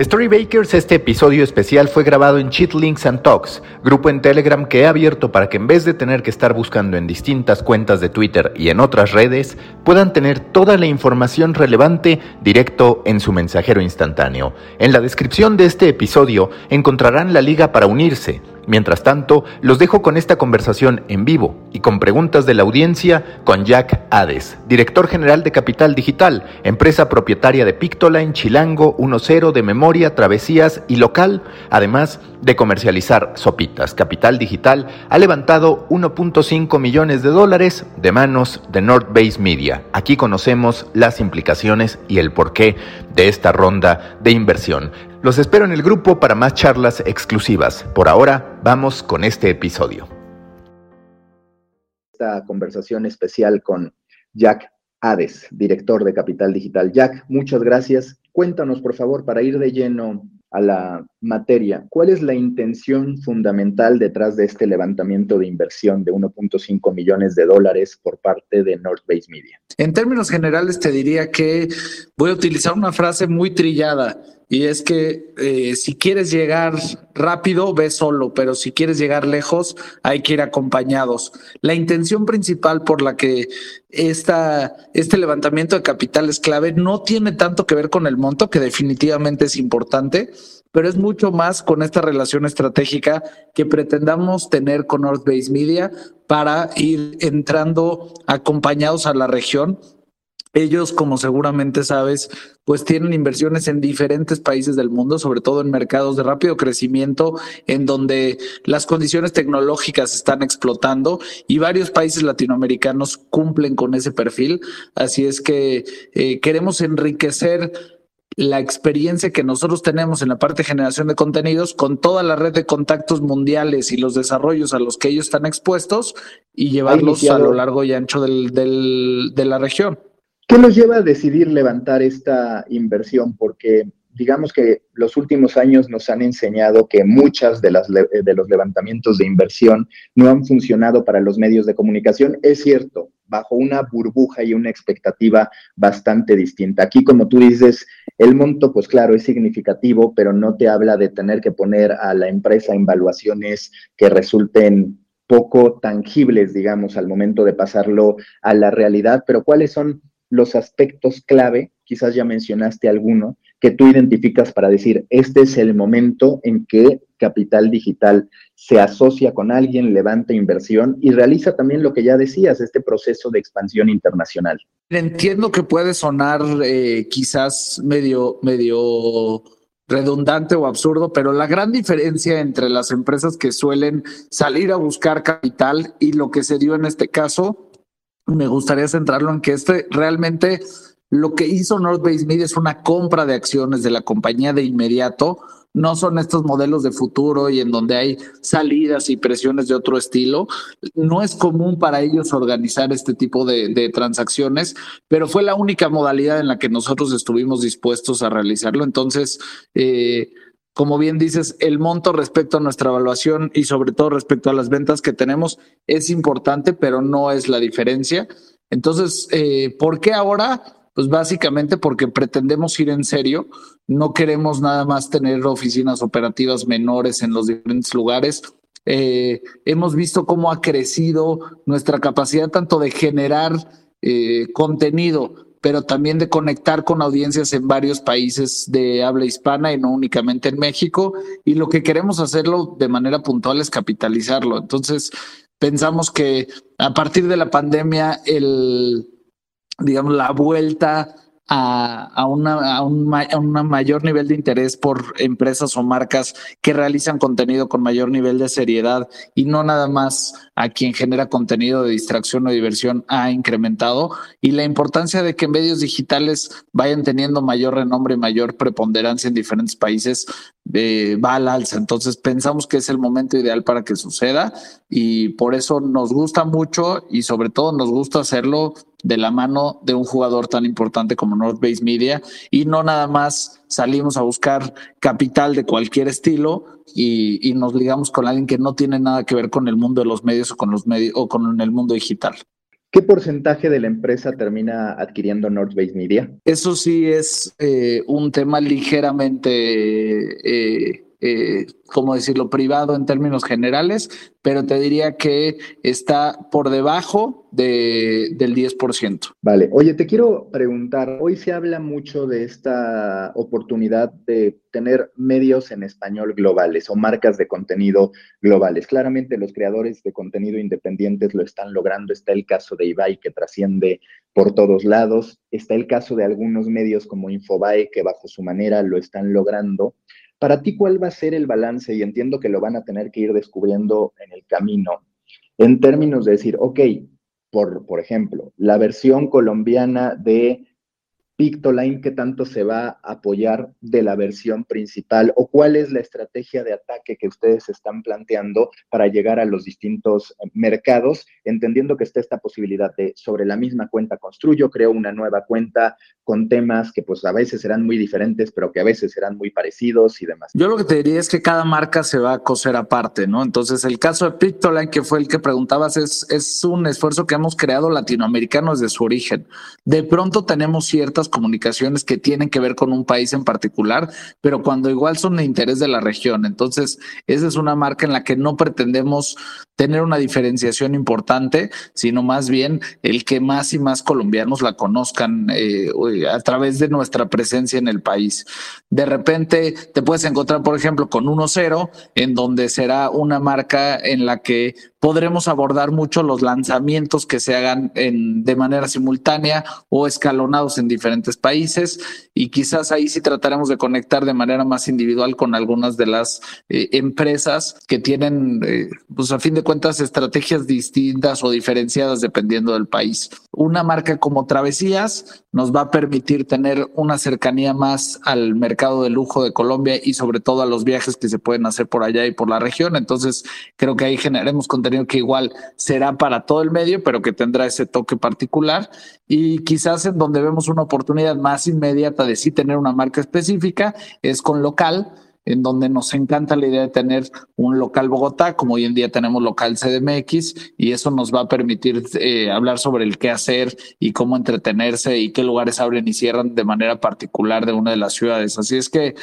Storybakers, este episodio especial fue grabado en Cheat Links and Talks, grupo en Telegram que he abierto para que en vez de tener que estar buscando en distintas cuentas de Twitter y en otras redes, puedan tener toda la información relevante directo en su mensajero instantáneo. En la descripción de este episodio encontrarán la liga para unirse. Mientras tanto, los dejo con esta conversación en vivo y con preguntas de la audiencia con Jack Hades, director general de Capital Digital, empresa propietaria de Pictoline, Chilango, 1.0 de memoria, travesías y local, además de comercializar sopitas. Capital Digital ha levantado 1.5 millones de dólares de manos de North Base Media. Aquí conocemos las implicaciones y el porqué de esta ronda de inversión. Los espero en el grupo para más charlas exclusivas. Por ahora, vamos con este episodio. Esta conversación especial con Jack Hades, director de Capital Digital. Jack, muchas gracias. Cuéntanos, por favor, para ir de lleno a la materia, ¿cuál es la intención fundamental detrás de este levantamiento de inversión de 1.5 millones de dólares por parte de North Base Media? En términos generales, te diría que voy a utilizar una frase muy trillada y es que eh, si quieres llegar rápido, ve solo, pero si quieres llegar lejos, hay que ir acompañados. La intención principal por la que esta, este levantamiento de capital es clave no tiene tanto que ver con el monto, que definitivamente es importante, pero es mucho más con esta relación estratégica que pretendamos tener con North Base Media para ir entrando acompañados a la región ellos, como seguramente sabes, pues tienen inversiones en diferentes países del mundo, sobre todo en mercados de rápido crecimiento, en donde las condiciones tecnológicas están explotando y varios países latinoamericanos cumplen con ese perfil. Así es que eh, queremos enriquecer la experiencia que nosotros tenemos en la parte de generación de contenidos con toda la red de contactos mundiales y los desarrollos a los que ellos están expuestos y llevarlos a lo largo y ancho del, del, de la región. ¿Qué nos lleva a decidir levantar esta inversión? Porque digamos que los últimos años nos han enseñado que muchas de, las, de los levantamientos de inversión no han funcionado para los medios de comunicación. Es cierto, bajo una burbuja y una expectativa bastante distinta. Aquí, como tú dices, el monto, pues claro, es significativo, pero no te habla de tener que poner a la empresa en valuaciones que resulten poco tangibles, digamos, al momento de pasarlo a la realidad. Pero ¿cuáles son los aspectos clave, quizás ya mencionaste alguno, que tú identificas para decir, este es el momento en que Capital Digital se asocia con alguien, levanta inversión y realiza también lo que ya decías, este proceso de expansión internacional. Entiendo que puede sonar eh, quizás medio, medio redundante o absurdo, pero la gran diferencia entre las empresas que suelen salir a buscar capital y lo que se dio en este caso me gustaría centrarlo en que este realmente lo que hizo North Base Media es una compra de acciones de la compañía de inmediato. No son estos modelos de futuro y en donde hay salidas y presiones de otro estilo. No es común para ellos organizar este tipo de, transacciones, pero fue la única modalidad en la que nosotros estuvimos dispuestos a realizarlo. Entonces, eh, como bien dices, el monto respecto a nuestra evaluación y sobre todo respecto a las ventas que tenemos es importante, pero no es la diferencia. Entonces, eh, ¿por qué ahora? Pues básicamente porque pretendemos ir en serio, no queremos nada más tener oficinas operativas menores en los diferentes lugares. Eh, hemos visto cómo ha crecido nuestra capacidad tanto de generar eh, contenido, pero también de conectar con audiencias en varios países de habla hispana y no únicamente en México. Y lo que queremos hacerlo de manera puntual es capitalizarlo. Entonces, pensamos que a partir de la pandemia, el, digamos, la vuelta a, una, a, un, mayor nivel de interés por empresas o marcas que realizan contenido con mayor nivel de seriedad y no nada más a quien genera contenido de distracción o diversión ha incrementado. Y la importancia de que medios digitales vayan teniendo mayor renombre y mayor preponderancia en diferentes países eh, va al alza. Entonces pensamos que es el momento ideal para que suceda y por eso nos gusta mucho y sobre todo nos gusta hacerlo de la mano de un jugador tan importante como North Base Media y no nada más salimos a buscar capital de cualquier estilo y, y, nos ligamos con alguien que no tiene nada que ver con el mundo de los medios o con los medios o con el mundo digital. ¿Qué porcentaje de la empresa termina adquiriendo North Base Media? Eso sí es eh, un tema ligeramente eh, eh, ¿cómo decirlo?, privado en términos generales, pero te diría que está por debajo de, del 10%. Vale, oye, te quiero preguntar, hoy se habla mucho de esta oportunidad de tener medios en español globales o marcas de contenido globales. Claramente los creadores de contenido independientes lo están logrando. Está el caso de Ibai que trasciende por todos lados. Está el caso de algunos medios como Infobae que bajo su manera lo están logrando. Para ti, ¿cuál va a ser el balance? Y entiendo que lo van a tener que ir descubriendo en el camino, en términos de decir, ok, por, por ejemplo, la versión colombiana de Pictoline, qué tanto se va a apoyar de la versión principal o cuál es la estrategia de ataque que ustedes están planteando para llegar a los distintos mercados, entendiendo que está esta posibilidad de sobre la misma cuenta construyo, creo una nueva cuenta con temas que pues a veces serán muy diferentes, pero que a veces serán muy parecidos y demás. Yo lo que te diría es que cada marca se va a coser aparte, ¿no? Entonces el caso de Pictoline, que fue el que preguntabas, es, es un esfuerzo que hemos creado latinoamericanos desde su origen. De pronto tenemos ciertas comunicaciones que tienen que ver con un país en particular, pero cuando igual son de interés de la región. Entonces, esa es una marca en la que no pretendemos tener una diferenciación importante, sino más bien el que más y más colombianos la conozcan eh, a través de nuestra presencia en el país. De repente te puedes encontrar, por ejemplo, con 1.0, en donde será una marca en la que podremos abordar mucho los lanzamientos que se hagan de manera simultánea o escalonados en diferentes países y quizás ahí sí trataremos de conectar de manera más individual con algunas de las eh, empresas que tienen, eh, pues a fin de cuentas, estrategias distintas o diferenciadas dependiendo del país. Una marca como Travesías nos va a permitir tener una cercanía más al mercado de lujo de Colombia y sobre todo a los viajes que se pueden hacer por allá y por la región. Entonces, creo que ahí generaremos contenido que igual será para todo el medio, pero que tendrá ese toque particular y quizás en donde vemos una oportunidad más inmediata de sí tener una marca específica es con local en donde nos encanta la idea de tener un local Bogotá, como hoy en día tenemos local CDMX, y eso nos va a permitir eh, hablar sobre el qué hacer y cómo entretenerse y qué lugares abren y cierran de manera particular de una de las ciudades. Así es que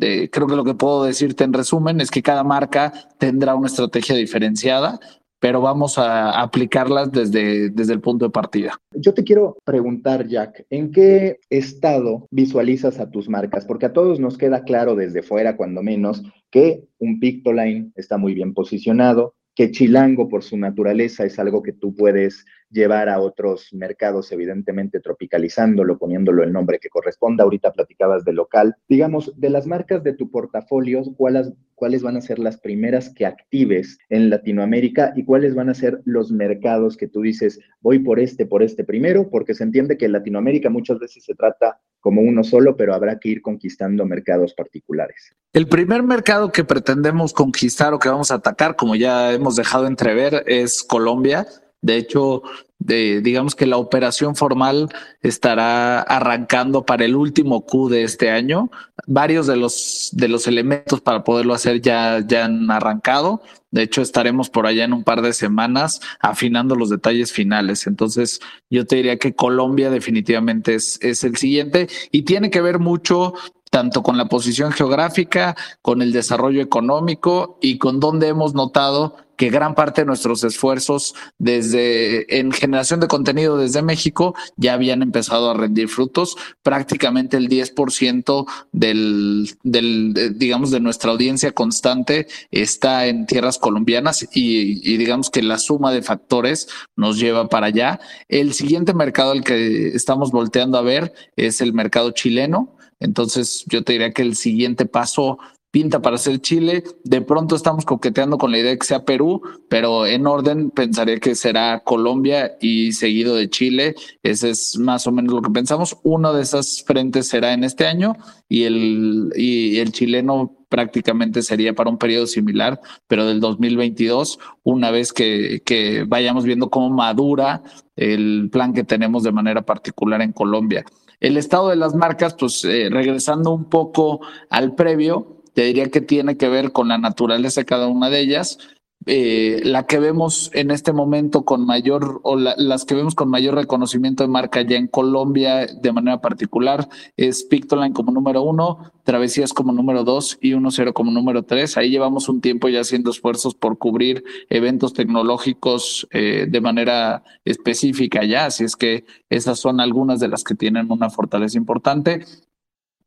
eh, creo que lo que puedo decirte en resumen es que cada marca tendrá una estrategia diferenciada, pero vamos a aplicarlas desde, desde el punto de partida. Yo te quiero preguntar, Jack, ¿en qué estado visualizas a tus marcas? Porque a todos nos queda claro desde fuera, cuando menos, que un Pictoline está muy bien posicionado, que Chilango por su naturaleza es algo que tú puedes llevar a otros mercados, evidentemente tropicalizándolo, poniéndolo el nombre que corresponda. Ahorita platicabas de local. Digamos, de las marcas de tu portafolio, ¿cuáles, ¿cuáles van a ser las primeras que actives en Latinoamérica y cuáles van a ser los mercados que tú dices, voy por este, por este primero? Porque se entiende que en Latinoamérica muchas veces se trata como uno solo, pero habrá que ir conquistando mercados particulares. El primer mercado que pretendemos conquistar o que vamos a atacar, como ya hemos dejado entrever, es Colombia de hecho, digamos que la operación formal estará arrancando para el último Q de este año. Varios de los, de los elementos para poderlo hacer ya, ya han arrancado. De hecho, estaremos por allá en un par de semanas afinando los detalles finales. Entonces, yo te diría que Colombia definitivamente es, es el siguiente y tiene que ver mucho tanto con la posición geográfica, con el desarrollo económico y con dónde hemos notado que gran parte de nuestros esfuerzos desde en generación de contenido desde México ya habían empezado a rendir frutos. Prácticamente el 10% del, del, digamos, de nuestra audiencia constante está en tierras colombianas y, y digamos que la suma de factores nos lleva para allá. El siguiente mercado al que estamos volteando a ver es el mercado chileno. Entonces yo te diría que el siguiente paso pinta para ser Chile. De pronto estamos coqueteando con la idea de que sea Perú, pero en orden pensaría que será Colombia y seguido de Chile. Ese es más o menos lo que pensamos. Uno de esas frentes será en este año y el, y el chileno prácticamente sería para un periodo similar, pero del 2022, una vez que, que vayamos viendo cómo madura el plan que tenemos de manera particular en Colombia. El estado de las marcas, pues eh, regresando un poco al previo, te diría que tiene que ver con la naturaleza de cada una de ellas. Eh, la que vemos en este momento con mayor, o las que vemos con mayor reconocimiento de marca ya en Colombia de manera particular, es Pictoline como número uno, Travesías como número dos y 1.0 como número tres. Ahí llevamos un tiempo ya haciendo esfuerzos por cubrir eventos tecnológicos eh, de manera específica ya, así es que esas son algunas de las que tienen una fortaleza importante.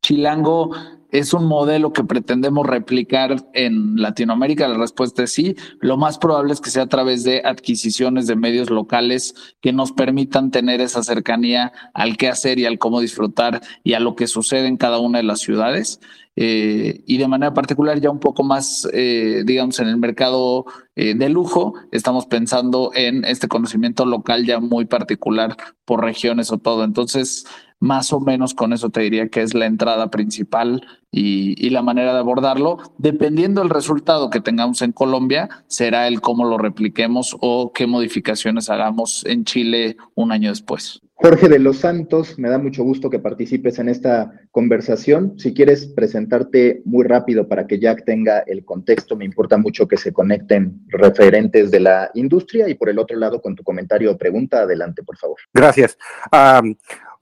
Chilango es un modelo que pretendemos replicar en Latinoamérica? La respuesta es sí. Lo más probable es que sea a través de adquisiciones de medios locales que nos permitan tener esa cercanía al qué hacer y al cómo disfrutar y a lo que sucede en cada una de las ciudades. Eh, y de manera particular ya un poco más, eh, digamos, en el mercado eh, de lujo, estamos pensando en este conocimiento local ya muy particular por regiones o todo. Entonces, más o menos con eso te diría que es la entrada principal y, la manera de abordarlo. Dependiendo del resultado que tengamos en Colombia, será el cómo lo repliquemos o qué modificaciones hagamos en Chile un año después. Jorge de los Santos, me da mucho gusto que participes en esta conversación. Si quieres presentarte muy rápido para que Jack tenga el contexto, me importa mucho que se conecten referentes de la industria y por el otro lado con tu comentario o pregunta, adelante, por favor. Gracias.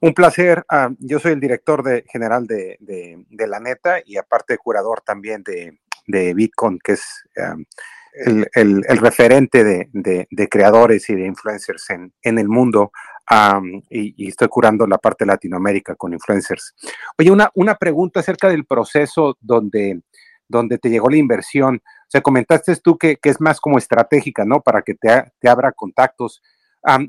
Un placer. Ah, yo soy el director de, general de, La Neta y aparte curador también de, Bitcoin, que es el, referente de, creadores y de influencers en, el mundo. y, estoy curando la parte de Latinoamérica con influencers. Oye, una, una pregunta acerca del proceso donde, donde te llegó la inversión. O sea, comentaste tú que, es más como estratégica, ¿no? Para que te, te abra contactos.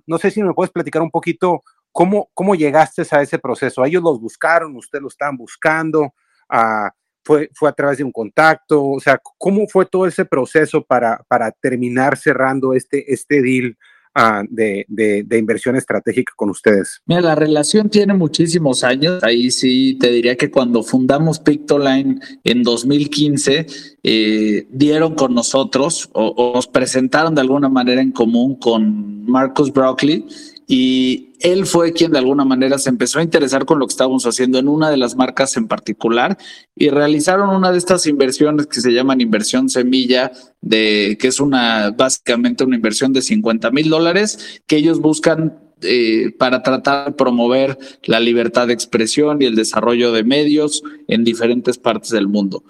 no sé si me puedes platicar un poquito ¿Cómo, ¿Cómo llegaste a ese proceso? ¿Ellos los buscaron? ¿Usted lo estaban buscando? Ah, fue, ¿Fue a través de un contacto? O sea, ¿cómo fue todo ese proceso para, para terminar cerrando este, este deal ah, de, de, inversión estratégica con ustedes? Mira, la relación tiene muchísimos años. Ahí sí te diría que cuando fundamos Pictoline en 2015, eh, dieron con nosotros o, o, nos presentaron de alguna manera en común con Marcus Broccoli y él fue quien de alguna manera se empezó a interesar con lo que estábamos haciendo en una de las marcas en particular y realizaron una de estas inversiones que se llaman inversión semilla, de que es una básicamente una inversión de 50 mil dólares que ellos buscan eh, para tratar de promover la libertad de expresión y el desarrollo de medios en diferentes partes del mundo.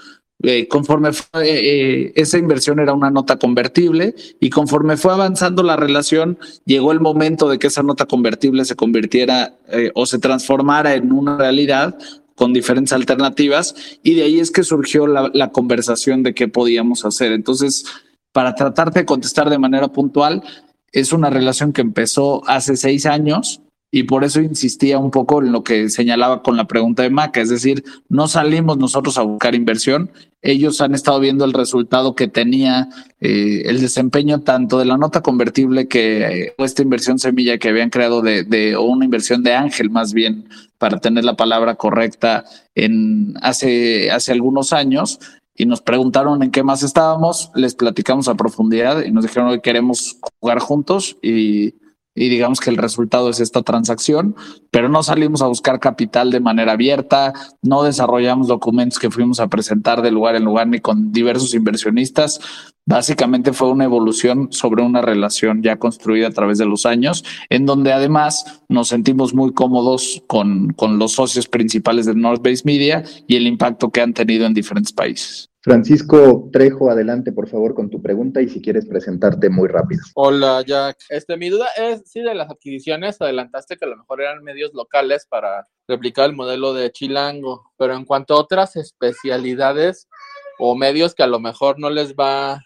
Eh, conforme fue, eh, esa inversión era una nota convertible y conforme fue avanzando la relación, llegó el momento de que esa nota convertible se convirtiera eh, o se transformara en una realidad con diferentes alternativas y de ahí es que surgió la, la conversación de qué podíamos hacer. Entonces, para tratarte de contestar de manera puntual, es una relación que empezó hace seis años y por eso insistía un poco en lo que señalaba con la pregunta de Maca, es decir, no salimos nosotros a buscar inversión, ellos han estado viendo el resultado que tenía eh, el desempeño tanto de la nota convertible que eh, esta inversión semilla que habían creado de, de, o una inversión de ángel más bien para tener la palabra correcta en hace, hace algunos años y nos preguntaron en qué más estábamos, les platicamos a profundidad y nos dijeron que queremos jugar juntos y y digamos que el resultado es esta transacción, pero no salimos a buscar capital de manera abierta, no desarrollamos documentos que fuimos a presentar de lugar en lugar ni con diversos inversionistas. Básicamente fue una evolución sobre una relación ya construida a través de los años, en donde además nos sentimos muy cómodos con, con los socios principales de North Base Media y el impacto que han tenido en diferentes países. Francisco Trejo, adelante por favor con tu pregunta y si quieres presentarte muy rápido. Hola Jack, este, mi duda es si de las adquisiciones adelantaste que a lo mejor eran medios locales para replicar el modelo de Chilango, pero en cuanto a otras especialidades o medios que a lo mejor no les va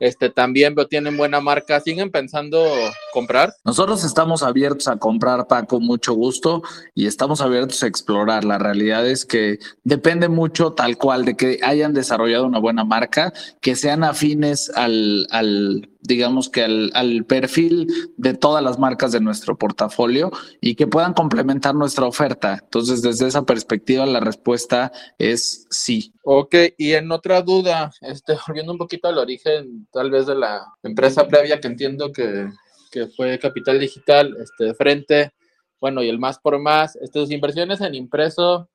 este, también pero tienen buena marca. ¿Siguen pensando comprar? Nosotros estamos abiertos a comprar, Paco, mucho gusto, y estamos abiertos a explorar. La realidad es que depende mucho tal cual de que hayan desarrollado una buena marca, que sean afines al, al digamos que al, al, perfil de todas las marcas de nuestro portafolio y que puedan complementar nuestra oferta. Entonces, desde esa perspectiva, la respuesta es sí. Ok, y en otra duda, este, volviendo un poquito al origen tal vez de la empresa previa que entiendo que, que fue Capital Digital, este, frente, bueno, y el más por más, este, inversiones en impreso,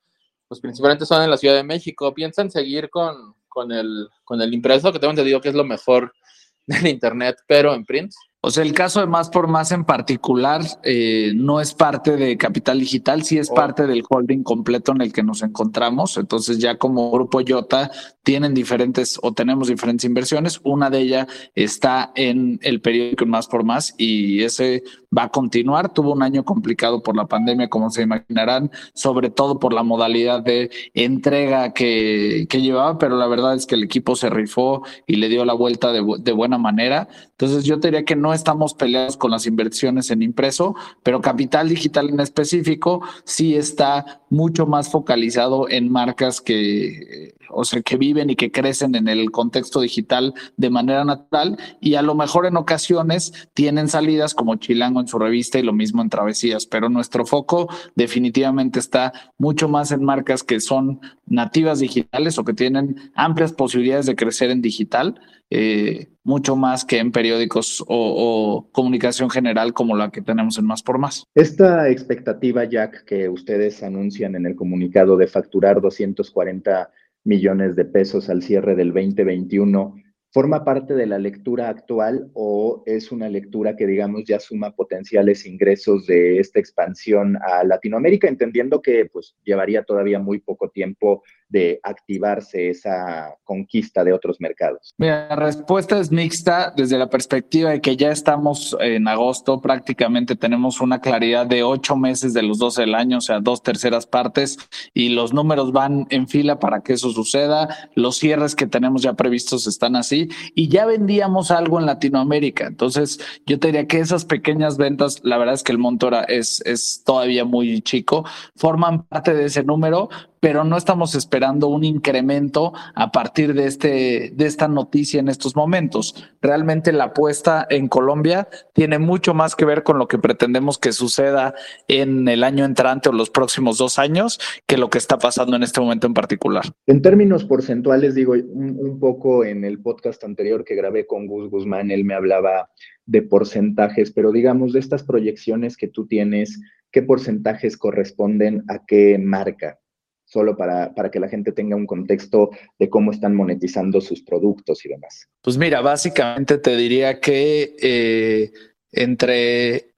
pues principalmente son en la Ciudad de México. ¿Piensan seguir con, con, el, con el impreso? Que tengo entendido que es lo mejor del Internet, pero en print. O sea, el caso de Más por Más en particular eh, no es parte de Capital Digital, sí es oh. parte del holding completo en el que nos encontramos. Entonces ya como Grupo Yota tienen diferentes o tenemos diferentes inversiones. Una de ellas está en el periódico Más por Más y ese va a continuar. Tuvo un año complicado por la pandemia, como se imaginarán, sobre todo por la modalidad de entrega que, que llevaba, pero la verdad es que el equipo se rifó y le dio la vuelta de, de buena manera. Entonces yo diría que no estamos peleados con las inversiones en impreso, pero Capital Digital en específico sí está mucho más focalizado en marcas que, o sea, que viven y que crecen en el contexto digital de manera natural y a lo mejor en ocasiones tienen salidas como Chilango en su revista y lo mismo en Travesías, pero nuestro foco definitivamente está mucho más en marcas que son nativas digitales o que tienen amplias posibilidades de crecer en digital eh, mucho más que en periódicos o, comunicación general como la que tenemos en Más por Más. Esta expectativa, Jack, que ustedes anuncian en el comunicado de facturar 240 millones de pesos al cierre del 2021, ¿Forma parte de la lectura actual o es una lectura que, digamos, ya suma potenciales ingresos de esta expansión a Latinoamérica, entendiendo que pues, llevaría todavía muy poco tiempo de activarse esa conquista de otros mercados? Mira, la respuesta es mixta desde la perspectiva de que ya estamos en agosto, prácticamente tenemos una claridad de ocho meses de los 12 del año, o sea, dos terceras partes, y los números van en fila para que eso suceda. Los cierres que tenemos ya previstos están así y ya vendíamos algo en Latinoamérica. Entonces, yo te diría que esas pequeñas ventas, la verdad es que el monto es, es todavía muy chico, forman parte de ese número, pero no estamos esperando un incremento a partir de, este, de esta noticia en estos momentos. Realmente la apuesta en Colombia tiene mucho más que ver con lo que pretendemos que suceda en el año entrante o los próximos dos años que lo que está pasando en este momento en particular. En términos porcentuales, digo, un, un poco en el podcast anterior que grabé con Gus Guzmán, él me hablaba de porcentajes, pero digamos, de estas proyecciones que tú tienes, ¿qué porcentajes corresponden a qué marca? Solo para, para, que la gente tenga un contexto de cómo están monetizando sus productos y demás? Pues mira, básicamente te diría que eh, entre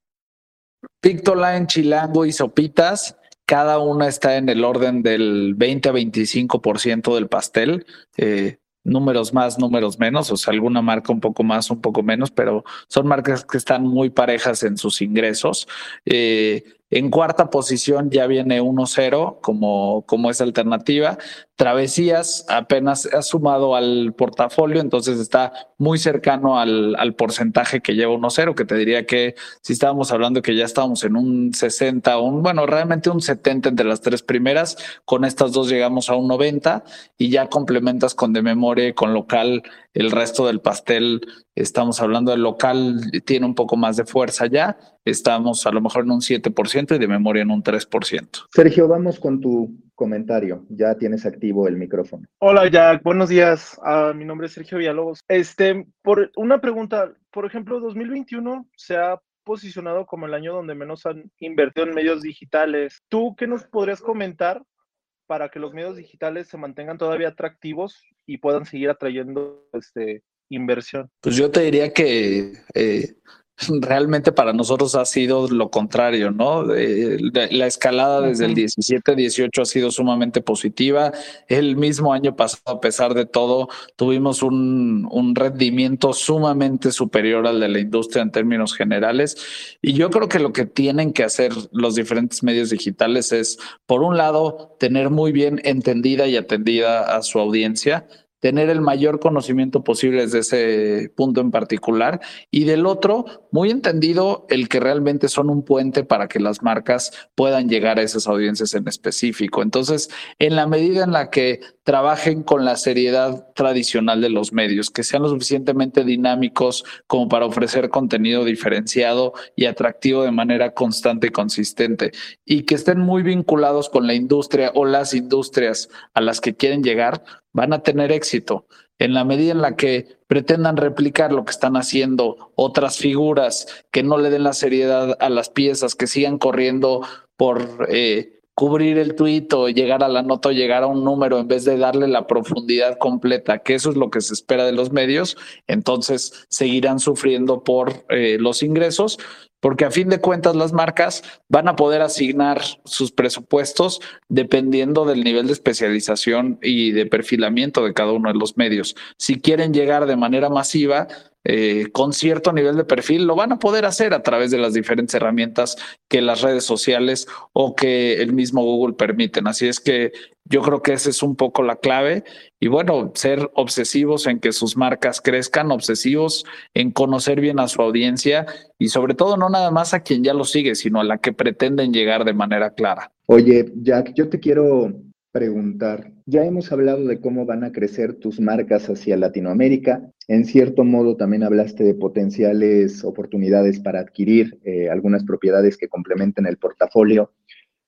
Pictoline, Chilango y Sopitas, cada una está en el orden del 20 a 25% del pastel. Eh, números más, números menos, o sea, alguna marca un poco más, un poco menos, pero son marcas que están muy parejas en sus ingresos. Eh, en cuarta posición ya viene 1-0 como, como es alternativa. Travesías apenas ha sumado al portafolio, entonces está muy cercano al, al porcentaje que lleva 1-0, que te diría que si estábamos hablando que ya estábamos en un 60, un, bueno, realmente un 70 entre las tres primeras, con estas dos llegamos a un 90 y ya complementas con de memoria y con local el resto del pastel, estamos hablando del local, tiene un poco más de fuerza ya, estamos a lo mejor en un 7% y de memoria en un 3%. Sergio, vamos con tu comentario. Ya tienes activo el micrófono. Hola Jack, buenos días. Uh, mi nombre es Sergio Villalobos. Este, por una pregunta, por ejemplo, 2021 se ha posicionado como el año donde menos han invertido en medios digitales. ¿Tú qué nos podrías comentar para que los medios digitales se mantengan todavía atractivos y puedan seguir atrayendo este, inversión? Pues yo te diría que eh, realmente para nosotros ha sido lo contrario, ¿no? la escalada desde el 17-18 ha sido sumamente positiva. El mismo año pasado, a pesar de todo, tuvimos un, un rendimiento sumamente superior al de la industria en términos generales. Y yo creo que lo que tienen que hacer los diferentes medios digitales es, por un lado, tener muy bien entendida y atendida a su audiencia tener el mayor conocimiento posible desde ese punto en particular y del otro, muy entendido el que realmente son un puente para que las marcas puedan llegar a esas audiencias en específico. Entonces, en la medida en la que trabajen con la seriedad tradicional de los medios, que sean lo suficientemente dinámicos como para ofrecer contenido diferenciado y atractivo de manera constante y consistente, y que estén muy vinculados con la industria o las industrias a las que quieren llegar, van a tener éxito. En la medida en la que pretendan replicar lo que están haciendo otras figuras, que no le den la seriedad a las piezas, que sigan corriendo por eh, cubrir el tuit o llegar a la nota o llegar a un número en vez de darle la profundidad completa, que eso es lo que se espera de los medios, entonces seguirán sufriendo por eh, los ingresos porque a fin de cuentas las marcas van a poder asignar sus presupuestos dependiendo del nivel de especialización y de perfilamiento de cada uno de los medios. Si quieren llegar de manera masiva, eh, con cierto nivel de perfil, lo van a poder hacer a través de las diferentes herramientas que las redes sociales o que el mismo Google permiten. Así es que yo creo que esa es un poco la clave y bueno, ser obsesivos en que sus marcas crezcan, obsesivos en conocer bien a su audiencia y sobre todo no nada más a quien ya lo sigue, sino a la que pretenden llegar de manera clara. Oye, Jack, yo te quiero preguntar, ya hemos hablado de cómo van a crecer tus marcas hacia Latinoamérica. En cierto modo también hablaste de potenciales oportunidades para adquirir eh, algunas propiedades que complementen el portafolio.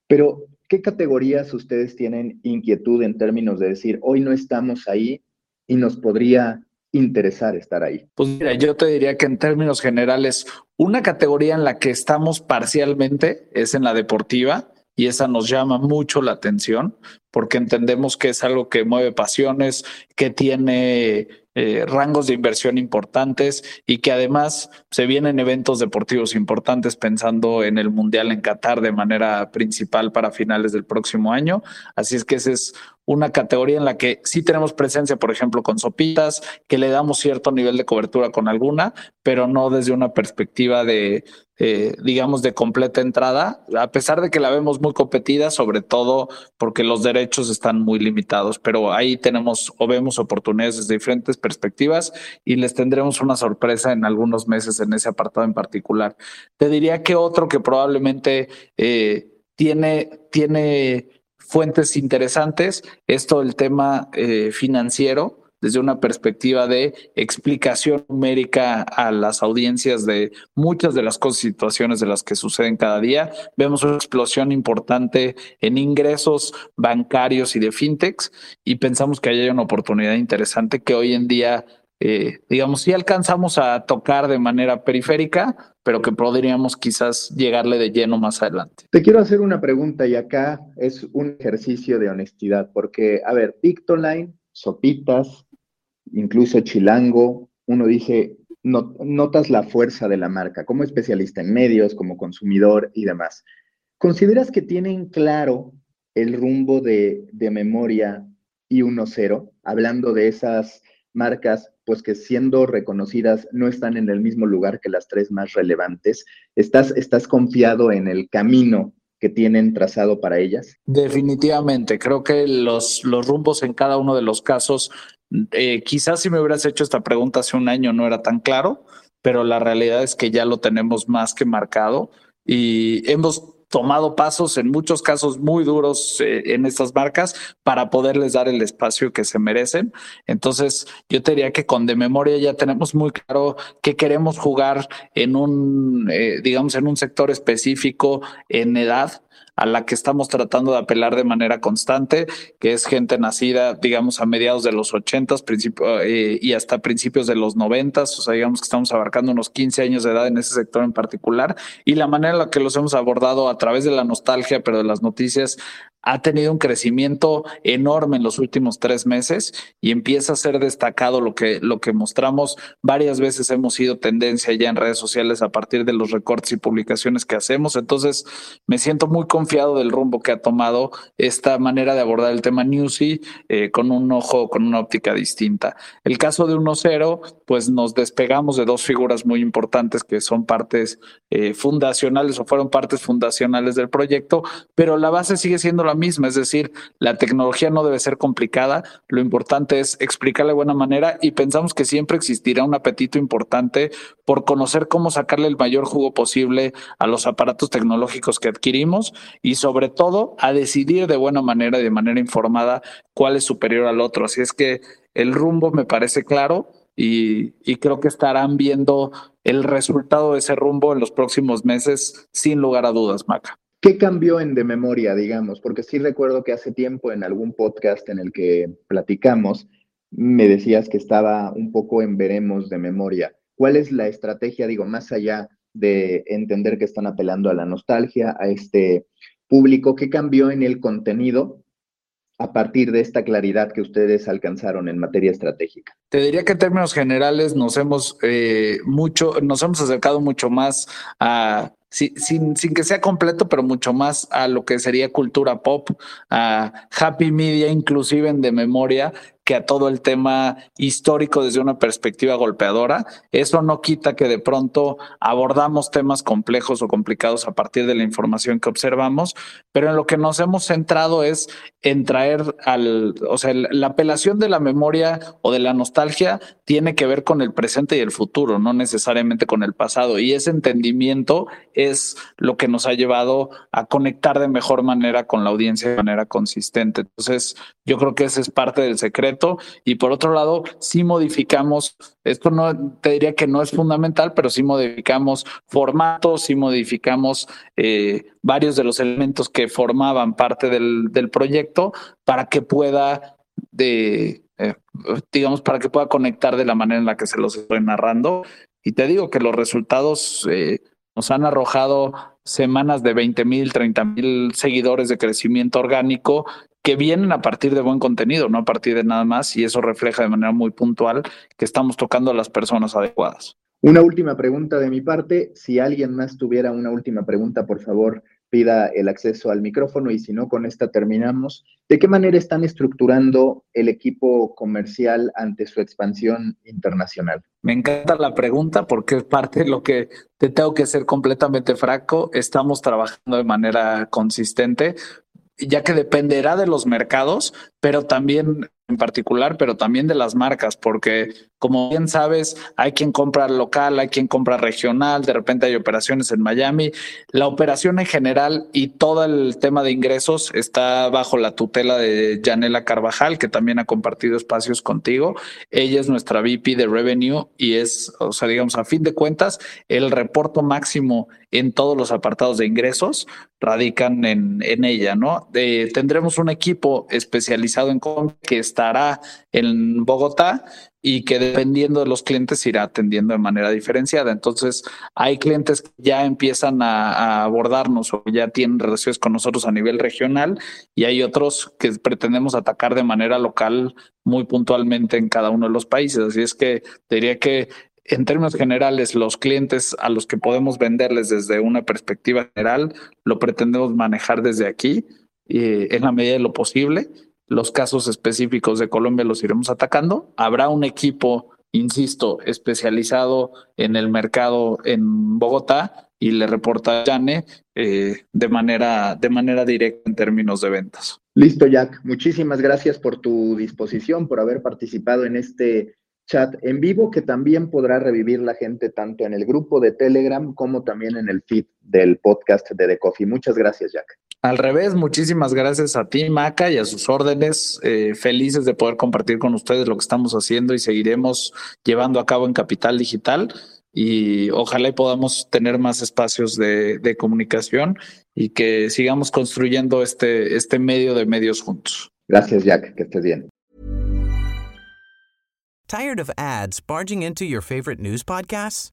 Pero, ¿qué categorías ustedes tienen inquietud en términos de decir, hoy no estamos ahí y nos podría interesar estar ahí? Pues mira, yo te diría que en términos generales, una categoría en la que estamos parcialmente es en la deportiva y esa nos llama mucho la atención porque entendemos que es algo que mueve pasiones, que tiene eh, rangos de inversión importantes y que además se vienen eventos deportivos importantes pensando en el Mundial en Qatar de manera principal para finales del próximo año. Así es que esa es una categoría en la que sí tenemos presencia, por ejemplo, con sopitas, que le damos cierto nivel de cobertura con alguna, pero no desde una perspectiva de, eh, digamos, de completa entrada, a pesar de que la vemos muy competida, sobre todo porque los derechos están muy limitados, pero ahí tenemos o vemos oportunidades desde diferentes perspectivas y les tendremos una sorpresa en algunos meses en ese apartado en particular. Te diría que otro que probablemente eh, tiene, tiene fuentes interesantes, esto el tema eh, financiero desde una perspectiva de explicación numérica a las audiencias de muchas de las cosas situaciones de las que suceden cada día. Vemos una explosión importante en ingresos bancarios y de fintechs y pensamos que hay una oportunidad interesante que hoy en día, eh, digamos, sí alcanzamos a tocar de manera periférica, pero que podríamos quizás llegarle de lleno más adelante. Te quiero hacer una pregunta y acá es un ejercicio de honestidad, porque, a ver, Pictoline, Sopitas, incluso Chilango, uno dice, notas la fuerza de la marca como especialista en medios, como consumidor y demás. ¿Consideras que tienen claro el rumbo de, de memoria y 1.0, hablando de esas marcas pues que siendo reconocidas no están en el mismo lugar que las tres más relevantes. ¿Estás, estás confiado en el camino que tienen trazado para ellas? Definitivamente, creo que los, los rumbos en cada uno de los casos, eh, quizás si me hubieras hecho esta pregunta hace un año no era tan claro, pero la realidad es que ya lo tenemos más que marcado y hemos tomado pasos en muchos casos muy duros eh, en estas marcas para poderles dar el espacio que se merecen. Entonces, yo te diría que con de memoria ya tenemos muy claro que queremos jugar en un, eh, digamos, en un sector específico en edad a la que estamos tratando de apelar de manera constante, que es gente nacida, digamos, a mediados de los 80 eh, y hasta principios de los 90, o sea, digamos que estamos abarcando unos 15 años de edad en ese sector en particular, y la manera en la que los hemos abordado a través de la nostalgia, pero de las noticias, ha tenido un crecimiento enorme en los últimos tres meses y empieza a ser destacado lo que, lo que mostramos. Varias veces hemos sido tendencia ya en redes sociales a partir de los recortes y publicaciones que hacemos. Entonces, me siento muy confiado del rumbo que ha tomado esta manera de abordar el tema Newsy eh, con un ojo, con una óptica distinta. El caso de 1.0, pues nos despegamos de dos figuras muy importantes que son partes eh, fundacionales o fueron partes fundacionales del proyecto, pero la base sigue siendo la misma, es decir, la tecnología no debe ser complicada, lo importante es explicarla de buena manera y pensamos que siempre existirá un apetito importante por conocer cómo sacarle el mayor jugo posible a los aparatos tecnológicos que adquirimos y sobre todo a decidir de buena manera y de manera informada cuál es superior al otro. Así es que el rumbo me parece claro y creo que estarán viendo el resultado de ese rumbo en los próximos meses, sin lugar a dudas, Maca. ¿Qué cambió en de memoria, digamos? Porque sí recuerdo que hace tiempo en algún podcast en el que platicamos, me decías que estaba un poco en veremos de memoria. ¿Cuál es la estrategia, digo, más allá de entender que están apelando a la nostalgia, a este público? ¿Qué cambió en el contenido a partir de esta claridad que ustedes alcanzaron en materia estratégica? Te diría que en términos generales nos hemos eh, mucho, nos hemos acercado mucho más a sin, sin, que sea completo, pero mucho más a lo que sería cultura pop, a happy media, inclusive en de memoria, que a todo el tema histórico desde una perspectiva golpeadora. Eso no quita que de pronto abordamos temas complejos o complicados a partir de la información que observamos, pero en lo que nos hemos centrado es en traer al, o sea, la apelación de la memoria o de la nostalgia tiene que ver con el presente y el futuro, no necesariamente con el pasado. Y ese entendimiento es lo que nos ha llevado a conectar de mejor manera con la audiencia de manera consistente. Entonces, yo creo que ese es parte del secreto. Y por otro lado, si modificamos, esto no te diría que no es fundamental, pero sí modificamos formatos, sí modificamos eh, varios de los elementos que formaban parte del, del proyecto para que pueda de, eh, digamos, para que pueda conectar de la manera en la que se los estoy narrando. Y te digo que los resultados eh, nos han arrojado semanas de 20 mil, 30 mil seguidores de crecimiento orgánico que vienen a partir de buen contenido, no a partir de nada más, y eso refleja de manera muy puntual que estamos tocando a las personas adecuadas. Una última pregunta de mi parte. Si alguien más tuviera una última pregunta, por favor, pida el acceso al micrófono y si no, con esta terminamos. ¿De qué manera están estructurando el equipo comercial ante su expansión internacional? Me encanta la pregunta porque es parte de lo que te tengo que ser completamente franco. Estamos trabajando de manera consistente ya que dependerá de los mercados, pero también en particular, pero también de las marcas, porque como bien sabes, hay quien compra local, hay quien compra regional, de repente hay operaciones en Miami. La operación en general y todo el tema de ingresos está bajo la tutela de Janela Carvajal, que también ha compartido espacios contigo. Ella es nuestra VP de Revenue y es, o sea, digamos, a fin de cuentas, el reporto máximo en todos los apartados de ingresos radican en, ella, ¿no? tendremos un equipo especializado en que estará en Bogotá y que dependiendo de los clientes irá atendiendo de manera diferenciada. Entonces, hay clientes que ya empiezan a, abordarnos o ya tienen relaciones con nosotros a nivel regional y hay otros que pretendemos atacar de manera local muy puntualmente en cada uno de los países. Así es que diría que en términos generales, los clientes a los que podemos venderles desde una perspectiva general, lo pretendemos manejar desde aquí eh, en la medida de lo posible los casos específicos de Colombia los iremos atacando. Habrá un equipo, insisto, especializado en el mercado en Bogotá y le reporta Yane eh, de, manera, de manera directa en términos de ventas. Listo, Jack. Muchísimas gracias por tu disposición, por haber participado en este chat en vivo que también podrá revivir la gente tanto en el grupo de Telegram como también en el feed del podcast de The Coffee. Muchas gracias, Jack. Al revés, muchísimas gracias a ti, Maca, y a sus órdenes. Eh, felices de poder compartir con ustedes lo que estamos haciendo y seguiremos llevando a cabo en Capital Digital. Y ojalá podamos tener más espacios de, de comunicación y que sigamos construyendo este, este medio de medios juntos. Gracias, Jack. Que estés bien. Tired of ads barging into your favorite news podcasts?